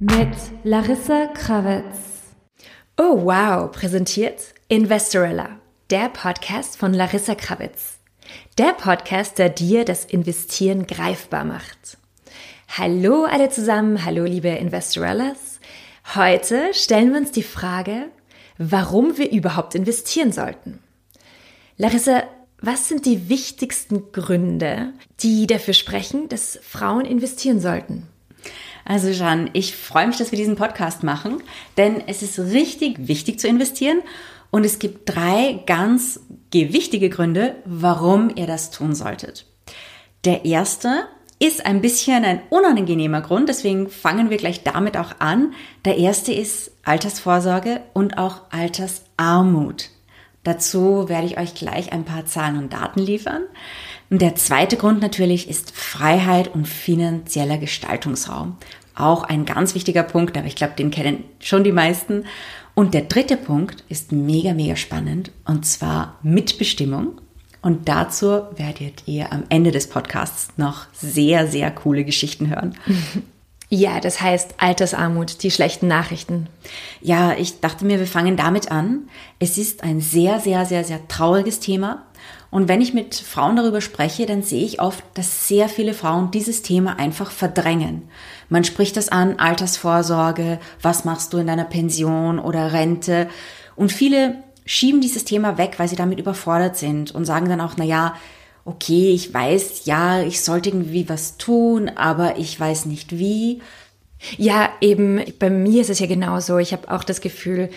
Mit Larissa Krawitz. Oh wow, präsentiert Investorella, der Podcast von Larissa Krawitz. Der Podcast, der dir das Investieren greifbar macht. Hallo alle zusammen, hallo liebe Investorellas. Heute stellen wir uns die Frage, warum wir überhaupt investieren sollten. Larissa, was sind die wichtigsten Gründe, die dafür sprechen, dass Frauen investieren sollten? Also Jeanne, ich freue mich, dass wir diesen Podcast machen, denn es ist richtig wichtig zu investieren und es gibt drei ganz gewichtige Gründe, warum ihr das tun solltet. Der erste ist ein bisschen ein unangenehmer Grund, deswegen fangen wir gleich damit auch an. Der erste ist Altersvorsorge und auch Altersarmut. Dazu werde ich euch gleich ein paar Zahlen und Daten liefern. Und der zweite Grund natürlich ist Freiheit und finanzieller Gestaltungsraum. Auch ein ganz wichtiger Punkt, aber ich glaube, den kennen schon die meisten. Und der dritte Punkt ist mega, mega spannend und zwar Mitbestimmung. Und dazu werdet ihr am Ende des Podcasts noch sehr, sehr coole Geschichten hören. Ja, das heißt Altersarmut, die schlechten Nachrichten. Ja, ich dachte mir, wir fangen damit an. Es ist ein sehr, sehr, sehr, sehr trauriges Thema. Und wenn ich mit Frauen darüber spreche, dann sehe ich oft, dass sehr viele Frauen dieses Thema einfach verdrängen. Man spricht das an, Altersvorsorge, was machst du in deiner Pension oder Rente? Und viele schieben dieses Thema weg, weil sie damit überfordert sind und sagen dann auch, na ja, okay, ich weiß, ja, ich sollte irgendwie was tun, aber ich weiß nicht wie. Ja, eben, bei mir ist es ja genauso. Ich habe auch das Gefühl,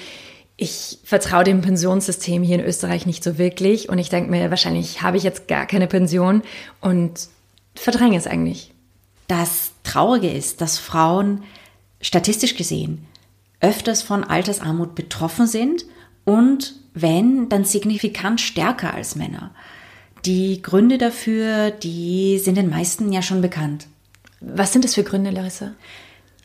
ich vertraue dem Pensionssystem hier in Österreich nicht so wirklich und ich denke mir, wahrscheinlich habe ich jetzt gar keine Pension und verdränge es eigentlich. Das Traurige ist, dass Frauen statistisch gesehen öfters von Altersarmut betroffen sind und wenn, dann signifikant stärker als Männer. Die Gründe dafür, die sind den meisten ja schon bekannt. Was sind das für Gründe, Larissa?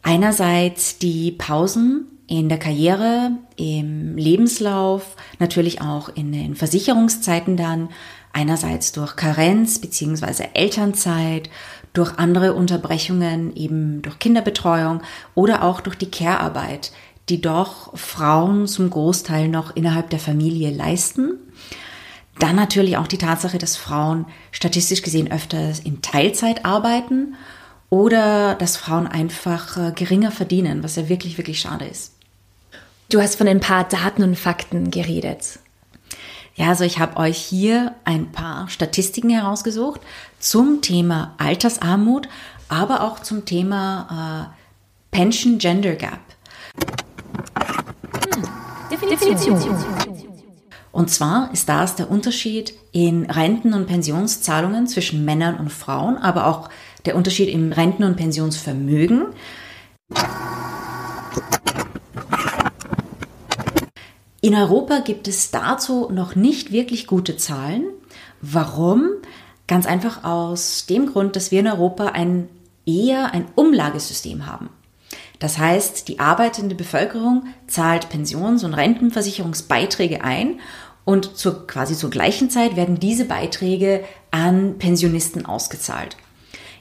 Einerseits die Pausen in der Karriere, im Lebenslauf, natürlich auch in den Versicherungszeiten dann, einerseits durch Karenz bzw. Elternzeit, durch andere Unterbrechungen, eben durch Kinderbetreuung oder auch durch die Care-Arbeit, die doch Frauen zum Großteil noch innerhalb der Familie leisten. Dann natürlich auch die Tatsache, dass Frauen statistisch gesehen öfters in Teilzeit arbeiten oder dass Frauen einfach äh, geringer verdienen, was ja wirklich, wirklich schade ist. Du hast von ein paar Daten und Fakten geredet. Ja, also ich habe euch hier ein paar Statistiken herausgesucht zum Thema Altersarmut, aber auch zum Thema äh, Pension Gender Gap. Definition. Und zwar ist das der Unterschied in Renten- und Pensionszahlungen zwischen Männern und Frauen, aber auch der Unterschied im Renten- und Pensionsvermögen. In Europa gibt es dazu noch nicht wirklich gute Zahlen. Warum? Ganz einfach aus dem Grund, dass wir in Europa ein eher ein Umlagesystem haben. Das heißt, die arbeitende Bevölkerung zahlt Pensions- und Rentenversicherungsbeiträge ein und zur, quasi zur gleichen Zeit werden diese Beiträge an Pensionisten ausgezahlt.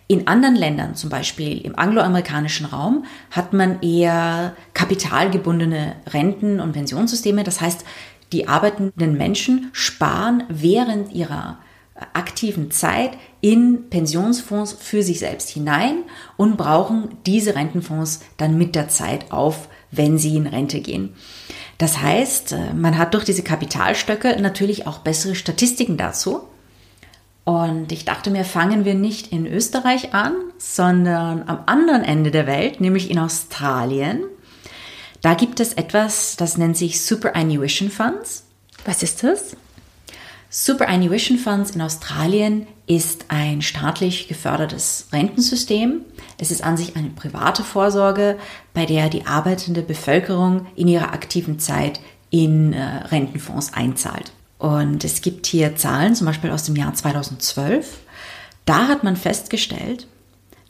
In anderen Ländern, zum Beispiel im angloamerikanischen Raum, hat man eher kapitalgebundene Renten- und Pensionssysteme. Das heißt, die arbeitenden Menschen sparen während ihrer aktiven Zeit in Pensionsfonds für sich selbst hinein und brauchen diese Rentenfonds dann mit der Zeit auf, wenn sie in Rente gehen. Das heißt, man hat durch diese Kapitalstöcke natürlich auch bessere Statistiken dazu. Und ich dachte mir, fangen wir nicht in Österreich an, sondern am anderen Ende der Welt, nämlich in Australien. Da gibt es etwas, das nennt sich Superannuation Funds. Was ist das? Superannuation Funds in Australien ist ein staatlich gefördertes Rentensystem. Es ist an sich eine private Vorsorge, bei der die arbeitende Bevölkerung in ihrer aktiven Zeit in äh, Rentenfonds einzahlt. Und es gibt hier Zahlen, zum Beispiel aus dem Jahr 2012. Da hat man festgestellt,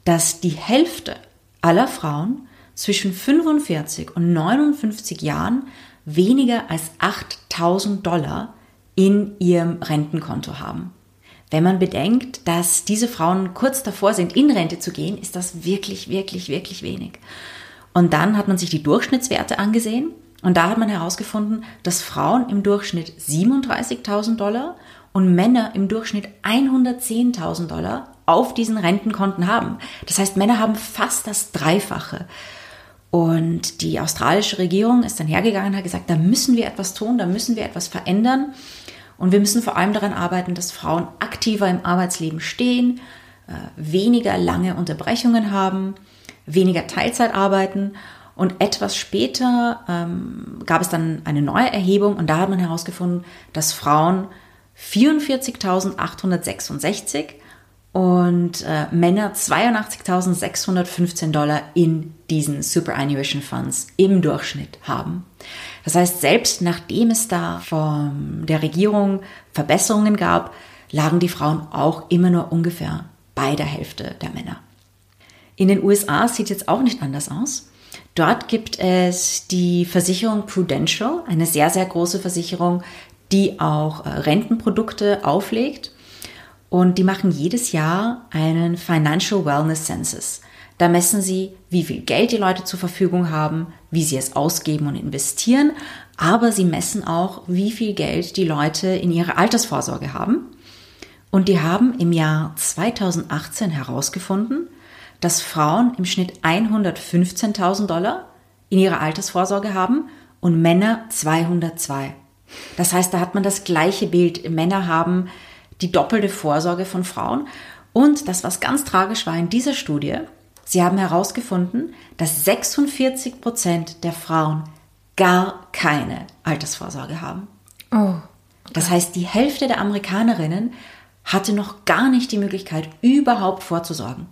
dass die Hälfte aller Frauen zwischen 45 und 59 Jahren weniger als 8000 Dollar in ihrem Rentenkonto haben. Wenn man bedenkt, dass diese Frauen kurz davor sind, in Rente zu gehen, ist das wirklich, wirklich, wirklich wenig. Und dann hat man sich die Durchschnittswerte angesehen und da hat man herausgefunden, dass Frauen im Durchschnitt 37.000 Dollar und Männer im Durchschnitt 110.000 Dollar auf diesen Rentenkonten haben. Das heißt, Männer haben fast das Dreifache. Und die australische Regierung ist dann hergegangen und hat gesagt, da müssen wir etwas tun, da müssen wir etwas verändern. Und wir müssen vor allem daran arbeiten, dass Frauen aktiver im Arbeitsleben stehen, äh, weniger lange Unterbrechungen haben, weniger Teilzeit arbeiten. Und etwas später ähm, gab es dann eine neue Erhebung und da hat man herausgefunden, dass Frauen 44.866 und äh, Männer 82.615 Dollar in diesen Superannuation Funds im Durchschnitt haben. Das heißt, selbst nachdem es da von der Regierung Verbesserungen gab, lagen die Frauen auch immer nur ungefähr bei der Hälfte der Männer. In den USA sieht es jetzt auch nicht anders aus. Dort gibt es die Versicherung Prudential, eine sehr, sehr große Versicherung, die auch äh, Rentenprodukte auflegt. Und die machen jedes Jahr einen Financial Wellness Census. Da messen sie, wie viel Geld die Leute zur Verfügung haben, wie sie es ausgeben und investieren, aber sie messen auch, wie viel Geld die Leute in ihrer Altersvorsorge haben. Und die haben im Jahr 2018 herausgefunden, dass Frauen im Schnitt 115.000 Dollar in ihrer Altersvorsorge haben und Männer 202. Das heißt, da hat man das gleiche Bild. Männer haben die doppelte Vorsorge von Frauen. Und das, was ganz tragisch war in dieser Studie, sie haben herausgefunden, dass 46 Prozent der Frauen gar keine Altersvorsorge haben. Oh. Okay. Das heißt, die Hälfte der Amerikanerinnen hatte noch gar nicht die Möglichkeit, überhaupt vorzusorgen.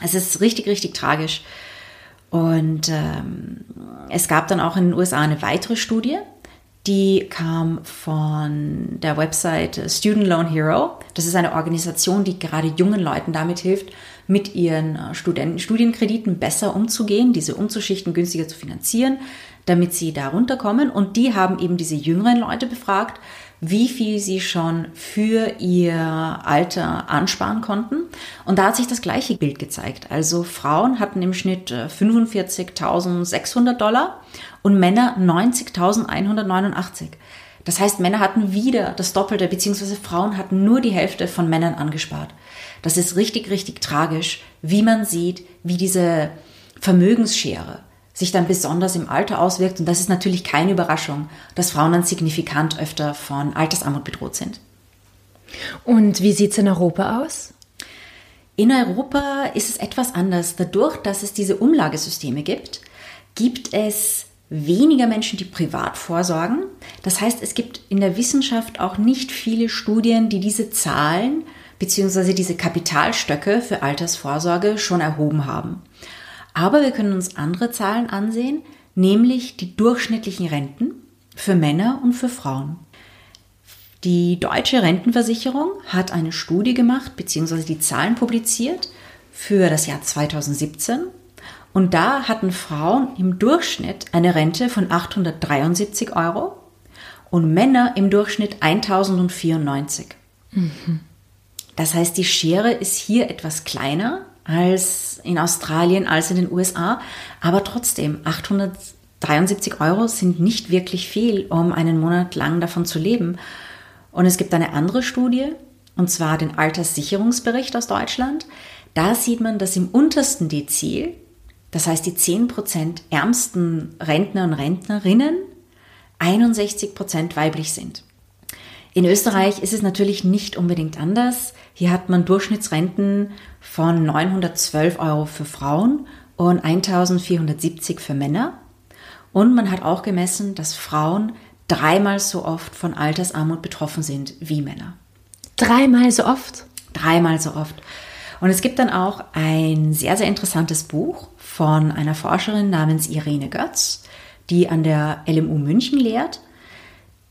Es ist richtig, richtig tragisch. Und ähm, es gab dann auch in den USA eine weitere Studie, die kam von der Website Student Loan Hero. Das ist eine Organisation, die gerade jungen Leuten damit hilft, mit ihren äh, Studenten, Studienkrediten besser umzugehen, diese umzuschichten, günstiger zu finanzieren, damit sie da runterkommen. Und die haben eben diese jüngeren Leute befragt, wie viel sie schon für ihr Alter ansparen konnten. Und da hat sich das gleiche Bild gezeigt. Also Frauen hatten im Schnitt 45.600 äh, Dollar und Männer 90.189. Das heißt, Männer hatten wieder das Doppelte, beziehungsweise Frauen hatten nur die Hälfte von Männern angespart. Das ist richtig, richtig tragisch, wie man sieht, wie diese Vermögensschere sich dann besonders im Alter auswirkt. Und das ist natürlich keine Überraschung, dass Frauen dann signifikant öfter von Altersarmut bedroht sind. Und wie sieht es in Europa aus? In Europa ist es etwas anders. Dadurch, dass es diese Umlagesysteme gibt, gibt es weniger Menschen, die privat vorsorgen. Das heißt, es gibt in der Wissenschaft auch nicht viele Studien, die diese Zahlen bzw. diese Kapitalstöcke für Altersvorsorge schon erhoben haben. Aber wir können uns andere Zahlen ansehen, nämlich die durchschnittlichen Renten für Männer und für Frauen. Die deutsche Rentenversicherung hat eine Studie gemacht bzw. die Zahlen publiziert für das Jahr 2017 und da hatten Frauen im Durchschnitt eine Rente von 873 Euro und Männer im Durchschnitt 1094. Mhm. Das heißt, die Schere ist hier etwas kleiner als in Australien, als in den USA, aber trotzdem 873 Euro sind nicht wirklich viel, um einen Monat lang davon zu leben. Und es gibt eine andere Studie, und zwar den Alterssicherungsbericht aus Deutschland. Da sieht man, dass im untersten Dezil das heißt, die 10% ärmsten Rentner und Rentnerinnen 61% weiblich sind. In Österreich ist es natürlich nicht unbedingt anders. Hier hat man Durchschnittsrenten von 912 Euro für Frauen und 1470 für Männer. Und man hat auch gemessen, dass Frauen dreimal so oft von Altersarmut betroffen sind wie Männer. Dreimal so oft? Dreimal so oft. Und es gibt dann auch ein sehr, sehr interessantes Buch von einer Forscherin namens Irene Götz, die an der LMU München lehrt.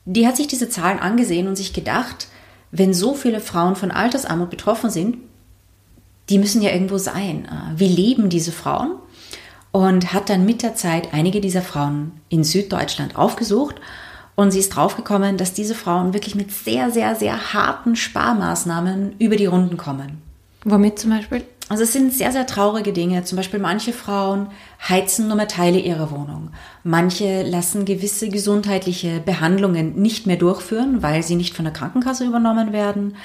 Die hat sich diese Zahlen angesehen und sich gedacht, wenn so viele Frauen von Altersarmut betroffen sind, die müssen ja irgendwo sein. Äh, wie leben diese Frauen? und hat dann mit der Zeit einige dieser Frauen in Süddeutschland aufgesucht und sie ist draufgekommen, dass diese Frauen wirklich mit sehr, sehr, sehr harten Sparmaßnahmen über die Runden kommen. Womit zum Beispiel? Also es sind sehr, sehr traurige Dinge. Zum Beispiel manche Frauen heizen nur mehr Teile ihrer Wohnung. Manche lassen gewisse gesundheitliche Behandlungen nicht mehr durchführen, weil sie nicht von der Krankenkasse übernommen werden.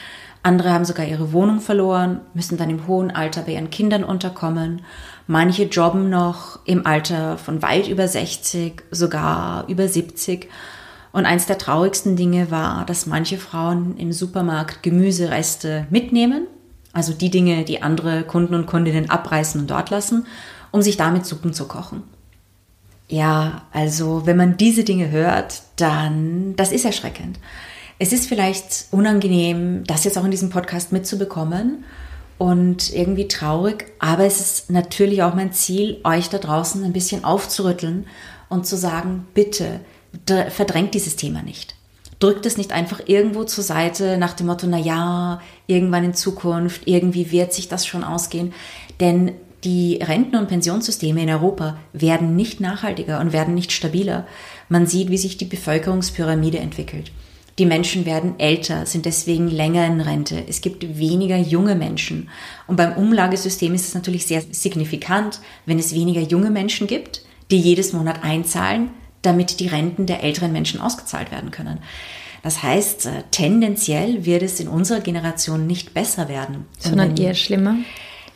Andere haben sogar ihre Wohnung verloren, müssen dann im hohen Alter bei ihren Kindern unterkommen. Manche jobben noch im Alter von weit über 60, sogar über 70. Und eins der traurigsten Dinge war, dass manche Frauen im Supermarkt Gemüsereste mitnehmen also die Dinge, die andere Kunden und Kundinnen abreißen und dort lassen, um sich damit Suppen zu kochen. Ja, also wenn man diese Dinge hört, dann, das ist erschreckend. Es ist vielleicht unangenehm, das jetzt auch in diesem Podcast mitzubekommen und irgendwie traurig, aber es ist natürlich auch mein Ziel, euch da draußen ein bisschen aufzurütteln und zu sagen, bitte verdrängt dieses Thema nicht drückt es nicht einfach irgendwo zur Seite nach dem Motto, na ja, irgendwann in Zukunft, irgendwie wird sich das schon ausgehen. Denn die Renten- und Pensionssysteme in Europa werden nicht nachhaltiger und werden nicht stabiler. Man sieht, wie sich die Bevölkerungspyramide entwickelt. Die Menschen werden älter, sind deswegen länger in Rente. Es gibt weniger junge Menschen. Und beim Umlagesystem ist es natürlich sehr signifikant, wenn es weniger junge Menschen gibt, die jedes Monat einzahlen, damit die Renten der älteren Menschen ausgezahlt werden können. Das heißt, äh, tendenziell wird es in unserer Generation nicht besser werden. Sondern eher schlimmer?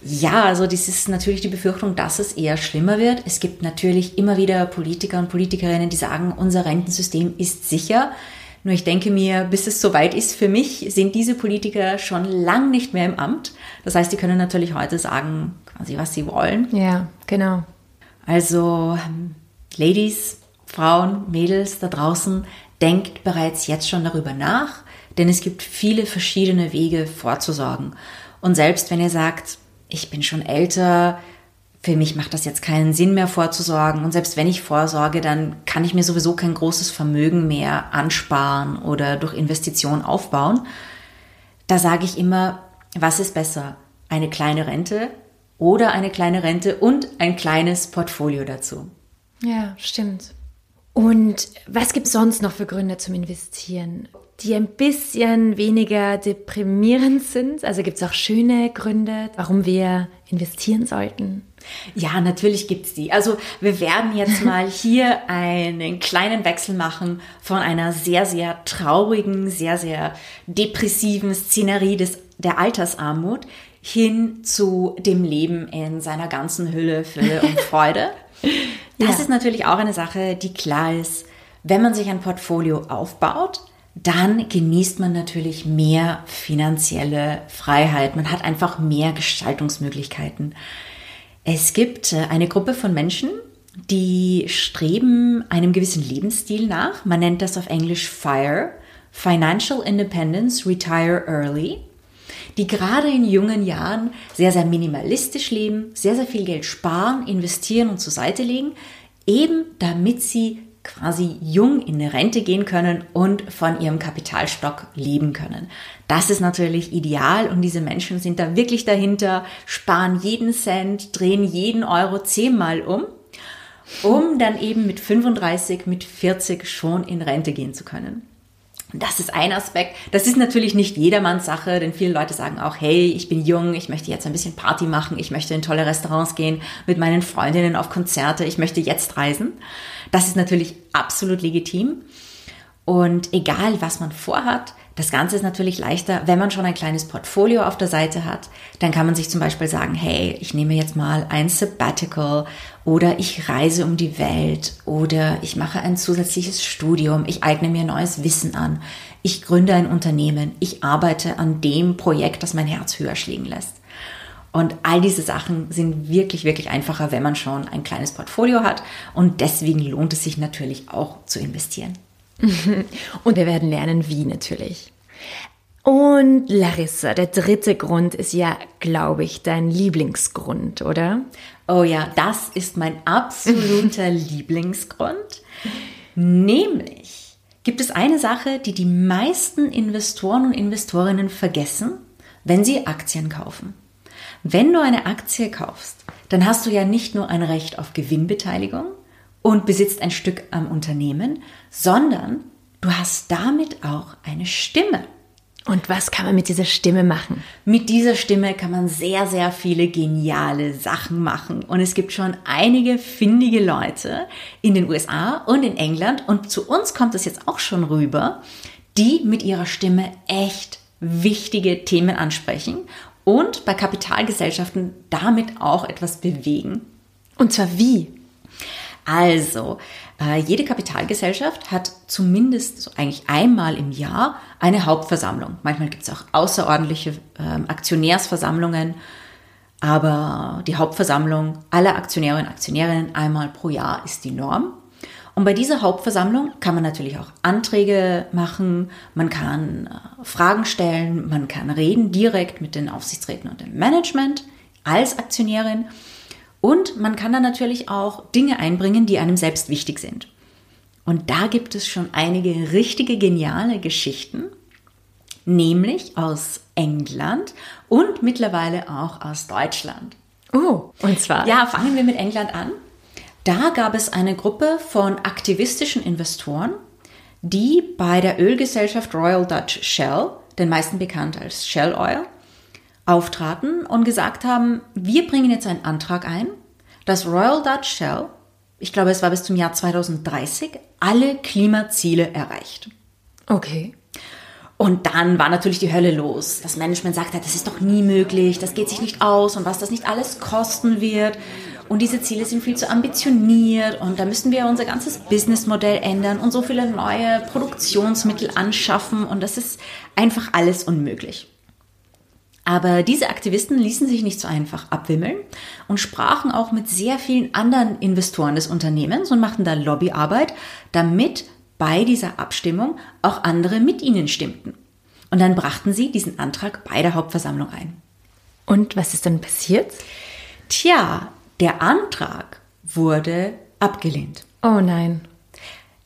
Ja, also das ist natürlich die Befürchtung, dass es eher schlimmer wird. Es gibt natürlich immer wieder Politiker und Politikerinnen, die sagen, unser Rentensystem ist sicher. Nur ich denke mir, bis es soweit ist für mich, sind diese Politiker schon lang nicht mehr im Amt. Das heißt, die können natürlich heute sagen, quasi, was sie wollen. Ja, genau. Also, Ladies, Frauen, Mädels da draußen, denkt bereits jetzt schon darüber nach, denn es gibt viele verschiedene Wege vorzusorgen. Und selbst wenn ihr sagt, ich bin schon älter, für mich macht das jetzt keinen Sinn mehr vorzusorgen. Und selbst wenn ich vorsorge, dann kann ich mir sowieso kein großes Vermögen mehr ansparen oder durch Investition aufbauen. Da sage ich immer, was ist besser? Eine kleine Rente oder eine kleine Rente und ein kleines Portfolio dazu? Ja, stimmt. Und was gibt es sonst noch für Gründe zum Investieren, die ein bisschen weniger deprimierend sind? Also gibt es auch schöne Gründe, warum wir investieren sollten? Ja, natürlich gibt es die. Also wir werden jetzt mal hier einen kleinen Wechsel machen von einer sehr, sehr traurigen, sehr, sehr depressiven Szenerie des, der Altersarmut hin zu dem Leben in seiner ganzen Hülle, Fülle und Freude. Das ja. ist natürlich auch eine Sache, die klar ist. Wenn man sich ein Portfolio aufbaut, dann genießt man natürlich mehr finanzielle Freiheit. Man hat einfach mehr Gestaltungsmöglichkeiten. Es gibt äh, eine Gruppe von Menschen, die streben einem gewissen Lebensstil nach. Man nennt das auf Englisch FIRE, Financial Independence, Retire Early die gerade in jungen Jahren sehr, sehr minimalistisch leben, sehr, sehr viel Geld sparen, investieren und zur Seite legen, eben damit sie quasi jung in eine Rente gehen können und von ihrem Kapitalstock leben können. Das ist natürlich ideal und diese Menschen sind da wirklich dahinter, sparen jeden Cent, drehen jeden Euro zehnmal um, um dann eben mit 35, mit 40 schon in Rente gehen zu können. Das ist ein Aspekt. Das ist natürlich nicht jedermanns Sache, denn viele Leute sagen auch, hey, ich bin jung, ich möchte jetzt ein bisschen Party machen, ich möchte in tolle Restaurants gehen, mit meinen Freundinnen auf Konzerte, ich möchte jetzt reisen. Das ist natürlich absolut legitim. Und egal, was man vorhat, das Ganze ist natürlich leichter, wenn man schon ein kleines Portfolio auf der Seite hat. Dann kann man sich zum Beispiel sagen, hey, ich nehme jetzt mal ein Sabbatical oder ich reise um die Welt oder ich mache ein zusätzliches Studium, ich eigne mir neues Wissen an, ich gründe ein Unternehmen, ich arbeite an dem Projekt, das mein Herz höher schlägen lässt. Und all diese Sachen sind wirklich, wirklich einfacher, wenn man schon ein kleines Portfolio hat. Und deswegen lohnt es sich natürlich auch zu investieren. Und wir werden lernen, wie natürlich. Und Larissa, der dritte Grund ist ja, glaube ich, dein Lieblingsgrund, oder? Oh ja, das ist mein absoluter Lieblingsgrund. Nämlich gibt es eine Sache, die die meisten Investoren und Investorinnen vergessen, wenn sie Aktien kaufen. Wenn du eine Aktie kaufst, dann hast du ja nicht nur ein Recht auf Gewinnbeteiligung und besitzt ein Stück am Unternehmen, sondern du hast damit auch eine Stimme. Und was kann man mit dieser Stimme machen? Mit dieser Stimme kann man sehr, sehr viele geniale Sachen machen. Und es gibt schon einige findige Leute in den USA und in England. Und zu uns kommt es jetzt auch schon rüber, die mit ihrer Stimme echt wichtige Themen ansprechen und bei Kapitalgesellschaften damit auch etwas bewegen. Und zwar wie? Also, äh, jede Kapitalgesellschaft hat zumindest so eigentlich einmal im Jahr eine Hauptversammlung. Manchmal gibt es auch außerordentliche äh, Aktionärsversammlungen, aber die Hauptversammlung aller Aktionäre und Aktionärinnen einmal pro Jahr ist die Norm. Und bei dieser Hauptversammlung kann man natürlich auch Anträge machen, man kann äh, Fragen stellen, man kann reden direkt mit den Aufsichtsräten und dem Management als Aktionärin. Und man kann dann natürlich auch Dinge einbringen, die einem selbst wichtig sind. Und da gibt es schon einige richtige geniale Geschichten, nämlich aus England und mittlerweile auch aus Deutschland. Oh, und zwar? Ja, fangen wir mit England an. Da gab es eine Gruppe von aktivistischen Investoren, die bei der Ölgesellschaft Royal Dutch Shell, den meisten bekannt als Shell Oil, auftraten und gesagt haben, wir bringen jetzt einen Antrag ein, dass Royal Dutch Shell, ich glaube es war bis zum Jahr 2030, alle Klimaziele erreicht. Okay. Und dann war natürlich die Hölle los. Das Management sagte, das ist doch nie möglich, das geht sich nicht aus und was das nicht alles kosten wird. Und diese Ziele sind viel zu ambitioniert und da müssen wir unser ganzes Businessmodell ändern und so viele neue Produktionsmittel anschaffen und das ist einfach alles unmöglich. Aber diese Aktivisten ließen sich nicht so einfach abwimmeln und sprachen auch mit sehr vielen anderen Investoren des Unternehmens und machten da Lobbyarbeit, damit bei dieser Abstimmung auch andere mit ihnen stimmten. Und dann brachten sie diesen Antrag bei der Hauptversammlung ein. Und was ist dann passiert? Tja, der Antrag wurde abgelehnt. Oh nein.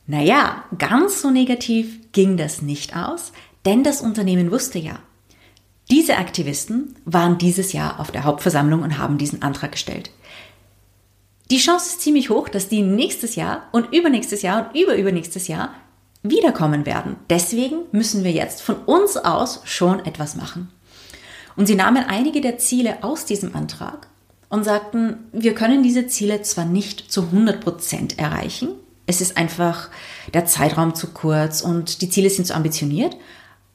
Naja, ganz so negativ ging das nicht aus, denn das Unternehmen wusste ja, diese Aktivisten waren dieses Jahr auf der Hauptversammlung und haben diesen Antrag gestellt. Die Chance ist ziemlich hoch, dass die nächstes Jahr und übernächstes Jahr und überübernächstes Jahr wiederkommen werden. Deswegen müssen wir jetzt von uns aus schon etwas machen. Und sie nahmen einige der Ziele aus diesem Antrag und sagten, wir können diese Ziele zwar nicht zu 100 Prozent erreichen, es ist einfach der Zeitraum zu kurz und die Ziele sind zu ambitioniert,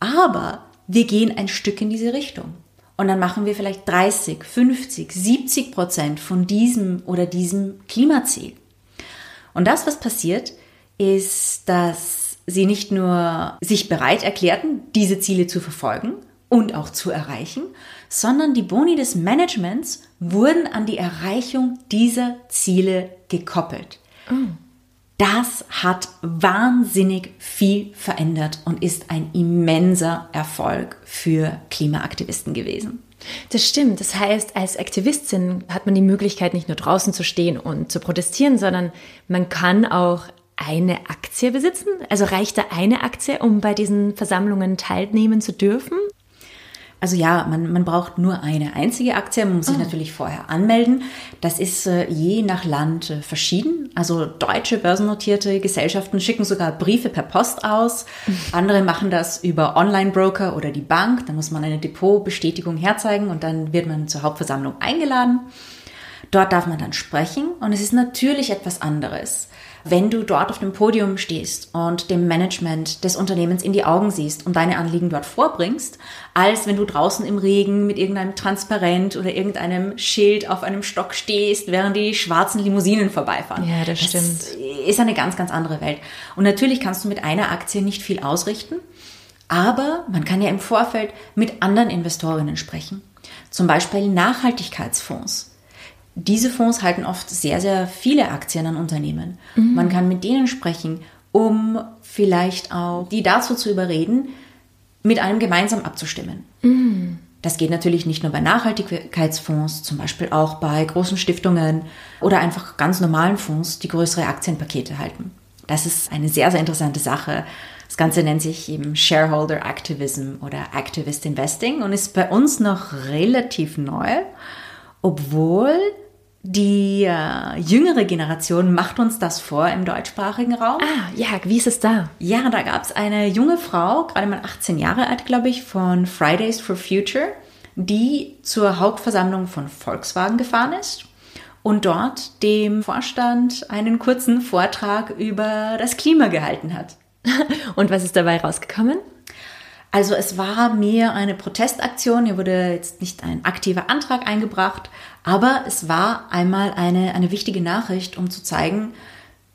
aber wir gehen ein Stück in diese Richtung. Und dann machen wir vielleicht 30, 50, 70 Prozent von diesem oder diesem Klimaziel. Und das, was passiert, ist, dass sie nicht nur sich bereit erklärten, diese Ziele zu verfolgen und auch zu erreichen, sondern die Boni des Managements wurden an die Erreichung dieser Ziele gekoppelt. Oh. Das hat wahnsinnig viel verändert und ist ein immenser Erfolg für Klimaaktivisten gewesen. Das stimmt. Das heißt, als Aktivistin hat man die Möglichkeit, nicht nur draußen zu stehen und zu protestieren, sondern man kann auch eine Aktie besitzen. Also reicht da eine Aktie, um bei diesen Versammlungen teilnehmen zu dürfen? Also ja, man, man braucht nur eine einzige Aktie, man muss sich oh. natürlich vorher anmelden. Das ist äh, je nach Land äh, verschieden. Also deutsche börsennotierte Gesellschaften schicken sogar Briefe per Post aus. Andere machen das über Online-Broker oder die Bank. Da muss man eine Depotbestätigung herzeigen und dann wird man zur Hauptversammlung eingeladen. Dort darf man dann sprechen und es ist natürlich etwas anderes wenn du dort auf dem Podium stehst und dem Management des Unternehmens in die Augen siehst und deine Anliegen dort vorbringst, als wenn du draußen im Regen mit irgendeinem Transparent oder irgendeinem Schild auf einem Stock stehst, während die schwarzen Limousinen vorbeifahren. Ja, das, das stimmt. Ist eine ganz, ganz andere Welt. Und natürlich kannst du mit einer Aktie nicht viel ausrichten, aber man kann ja im Vorfeld mit anderen Investorinnen sprechen. Zum Beispiel Nachhaltigkeitsfonds diese Fonds halten oft sehr, sehr viele Aktien an Unternehmen. Mhm. Man kann mit denen sprechen, um vielleicht auch die dazu zu überreden, mit einem gemeinsam abzustimmen. Mhm. Das geht natürlich nicht nur bei Nachhaltigkeitsfonds, zum Beispiel auch bei großen Stiftungen oder einfach ganz normalen Fonds, die größere Aktienpakete halten. Das ist eine sehr, sehr interessante Sache. Das Ganze nennt sich eben Shareholder Activism oder Activist Investing und ist bei uns noch relativ neu, obwohl die äh, jüngere Generation macht uns das vor im deutschsprachigen Raum. Ah, ja, wie ist es da? Ja, da gab es eine junge Frau, gerade mal 18 Jahre alt, glaube ich, von Fridays for Future, die zur Hauptversammlung von Volkswagen gefahren ist und dort dem Vorstand einen kurzen Vortrag über das Klima gehalten hat. und was ist dabei rausgekommen? Also es war mehr eine Protestaktion, hier wurde jetzt nicht ein aktiver Antrag eingebracht, aber es war einmal eine, eine wichtige Nachricht, um zu zeigen,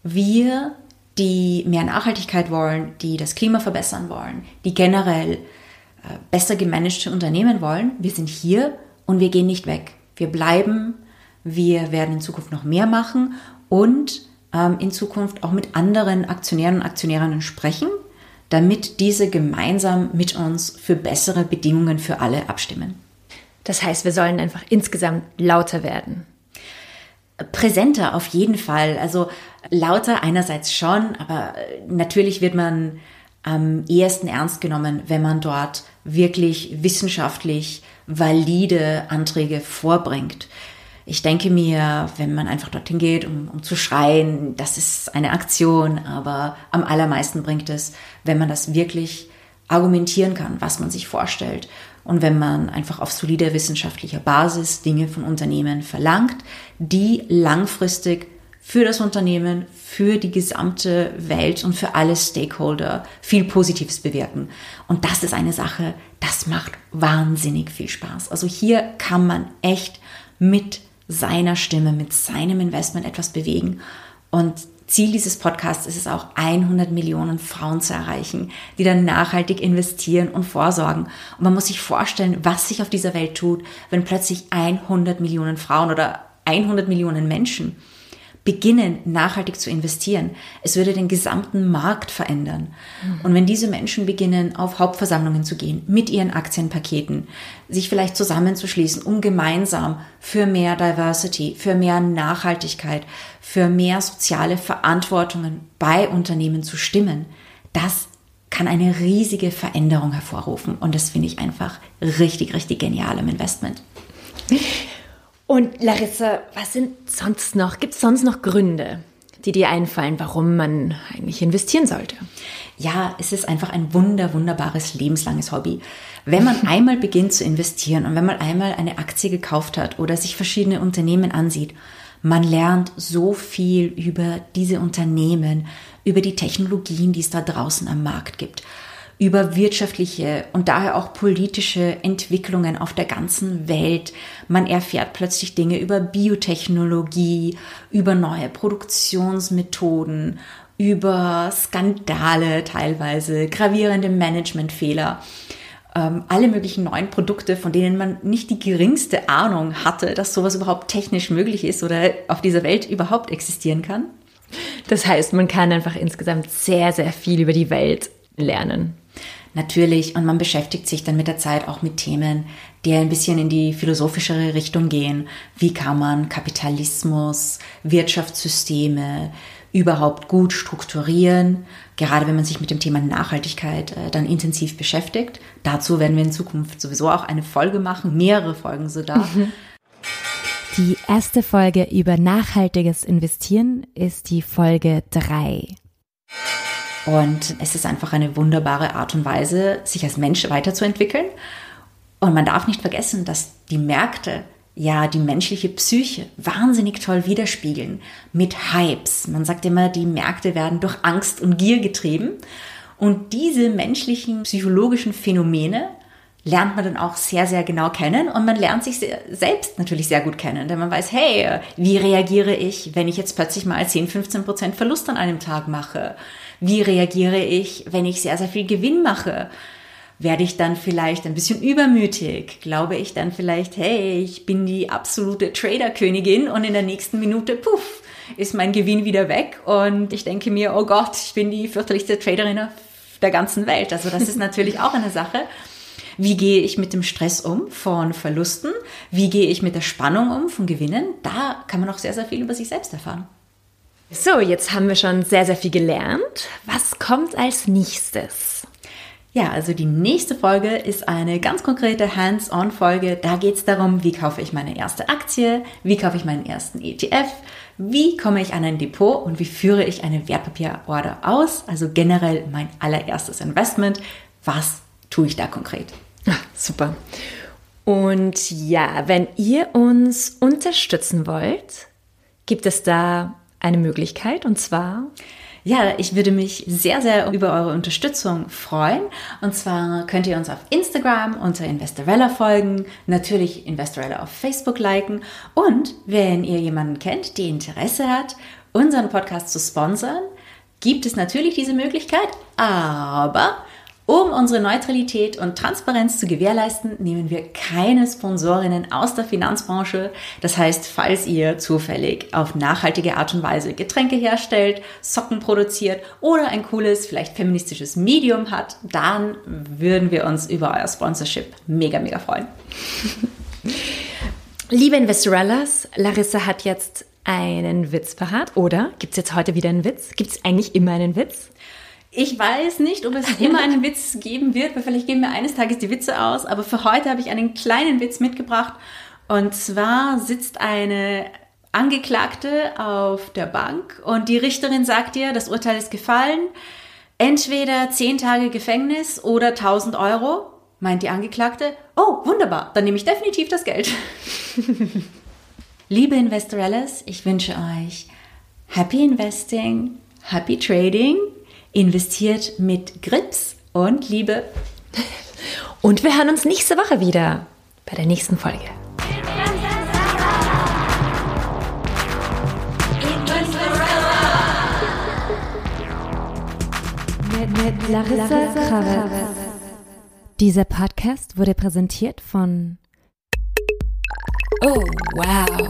wir, die mehr Nachhaltigkeit wollen, die das Klima verbessern wollen, die generell äh, besser gemanagte Unternehmen wollen, wir sind hier und wir gehen nicht weg. Wir bleiben, wir werden in Zukunft noch mehr machen und ähm, in Zukunft auch mit anderen Aktionären und Aktionärinnen sprechen damit diese gemeinsam mit uns für bessere Bedingungen für alle abstimmen. Das heißt, wir sollen einfach insgesamt lauter werden. Präsenter auf jeden Fall. Also lauter einerseits schon, aber natürlich wird man am ehesten ernst genommen, wenn man dort wirklich wissenschaftlich valide Anträge vorbringt. Ich denke mir, wenn man einfach dorthin geht, um, um zu schreien, das ist eine Aktion, aber am allermeisten bringt es, wenn man das wirklich argumentieren kann, was man sich vorstellt. Und wenn man einfach auf solider wissenschaftlicher Basis Dinge von Unternehmen verlangt, die langfristig für das Unternehmen, für die gesamte Welt und für alle Stakeholder viel Positives bewirken. Und das ist eine Sache, das macht wahnsinnig viel Spaß. Also hier kann man echt mit seiner Stimme, mit seinem Investment etwas bewegen. Und Ziel dieses Podcasts ist es auch, 100 Millionen Frauen zu erreichen, die dann nachhaltig investieren und vorsorgen. Und man muss sich vorstellen, was sich auf dieser Welt tut, wenn plötzlich 100 Millionen Frauen oder 100 Millionen Menschen beginnen, nachhaltig zu investieren. Es würde den gesamten Markt verändern. Mhm. Und wenn diese Menschen beginnen, auf Hauptversammlungen zu gehen, mit ihren Aktienpaketen, sich vielleicht zusammenzuschließen, um gemeinsam für mehr Diversity, für mehr Nachhaltigkeit, für mehr soziale Verantwortungen bei Unternehmen zu stimmen, das kann eine riesige Veränderung hervorrufen. Und das finde ich einfach richtig, richtig genial im Investment. Und Larissa, was sind sonst noch, gibt es sonst noch Gründe, die dir einfallen, warum man eigentlich investieren sollte? Ja, es ist einfach ein wunder, wunderbares lebenslanges Hobby. Wenn man einmal beginnt zu investieren und wenn man einmal eine Aktie gekauft hat oder sich verschiedene Unternehmen ansieht, man lernt so viel über diese Unternehmen, über die Technologien, die es da draußen am Markt gibt über wirtschaftliche und daher auch politische Entwicklungen auf der ganzen Welt. Man erfährt plötzlich Dinge über Biotechnologie, über neue Produktionsmethoden, über Skandale teilweise, gravierende Managementfehler, ähm, alle möglichen neuen Produkte, von denen man nicht die geringste Ahnung hatte, dass sowas überhaupt technisch möglich ist oder auf dieser Welt überhaupt existieren kann. Das heißt, man kann einfach insgesamt sehr, sehr viel über die Welt lernen. Natürlich, und man beschäftigt sich dann mit der Zeit auch mit Themen, die ein bisschen in die philosophischere Richtung gehen. Wie kann man Kapitalismus, Wirtschaftssysteme überhaupt gut strukturieren? Gerade wenn man sich mit dem Thema Nachhaltigkeit äh, dann intensiv beschäftigt. Dazu werden wir in Zukunft sowieso auch eine Folge machen, mehrere Folgen sogar. Die erste Folge über nachhaltiges Investieren ist die Folge 3. Und es ist einfach eine wunderbare Art und Weise, sich als Mensch weiterzuentwickeln. Und man darf nicht vergessen, dass die Märkte ja die menschliche Psyche wahnsinnig toll widerspiegeln mit Hypes. Man sagt immer, die Märkte werden durch Angst und Gier getrieben. Und diese menschlichen psychologischen Phänomene lernt man dann auch sehr, sehr genau kennen und man lernt sich selbst natürlich sehr gut kennen, denn man weiß, hey, wie reagiere ich, wenn ich jetzt plötzlich mal 10, 15 Prozent Verlust an einem Tag mache? Wie reagiere ich, wenn ich sehr, sehr viel Gewinn mache? Werde ich dann vielleicht ein bisschen übermütig? Glaube ich dann vielleicht, hey, ich bin die absolute Trader-Königin und in der nächsten Minute, puff, ist mein Gewinn wieder weg und ich denke mir, oh Gott, ich bin die fürchterlichste Traderin der ganzen Welt. Also das ist natürlich auch eine Sache. Wie gehe ich mit dem Stress um von Verlusten? Wie gehe ich mit der Spannung um von Gewinnen? Da kann man auch sehr, sehr viel über sich selbst erfahren. So, jetzt haben wir schon sehr, sehr viel gelernt. Was kommt als nächstes? Ja, also die nächste Folge ist eine ganz konkrete Hands-on-Folge. Da geht es darum, wie kaufe ich meine erste Aktie, wie kaufe ich meinen ersten ETF, wie komme ich an ein Depot und wie führe ich eine Wertpapierorder aus. Also generell mein allererstes Investment. Was tue ich da konkret? Ach, super. Und ja, wenn ihr uns unterstützen wollt, gibt es da eine Möglichkeit und zwar ja, ich würde mich sehr, sehr über eure Unterstützung freuen. Und zwar könnt ihr uns auf Instagram unter Investorella folgen, natürlich Investorella auf Facebook liken und wenn ihr jemanden kennt, die Interesse hat, unseren Podcast zu sponsern, gibt es natürlich diese Möglichkeit, aber um unsere Neutralität und Transparenz zu gewährleisten, nehmen wir keine Sponsorinnen aus der Finanzbranche. Das heißt, falls ihr zufällig auf nachhaltige Art und Weise Getränke herstellt, Socken produziert oder ein cooles, vielleicht feministisches Medium hat, dann würden wir uns über euer Sponsorship mega, mega freuen. Liebe Investorellas, Larissa hat jetzt einen Witz verharrt, oder? Gibt es jetzt heute wieder einen Witz? Gibt es eigentlich immer einen Witz? Ich weiß nicht, ob es immer einen Witz geben wird, weil vielleicht geben wir eines Tages die Witze aus, aber für heute habe ich einen kleinen Witz mitgebracht. Und zwar sitzt eine Angeklagte auf der Bank und die Richterin sagt ihr, das Urteil ist gefallen. Entweder zehn Tage Gefängnis oder 1000 Euro, meint die Angeklagte. Oh, wunderbar, dann nehme ich definitiv das Geld. Liebe Investorelles, ich wünsche euch Happy Investing, Happy Trading investiert mit Grips und Liebe. Und wir hören uns nächste Woche wieder bei der nächsten Folge. Mit, Larissa Kravitz. Dieser Podcast wurde präsentiert von Oh, wow.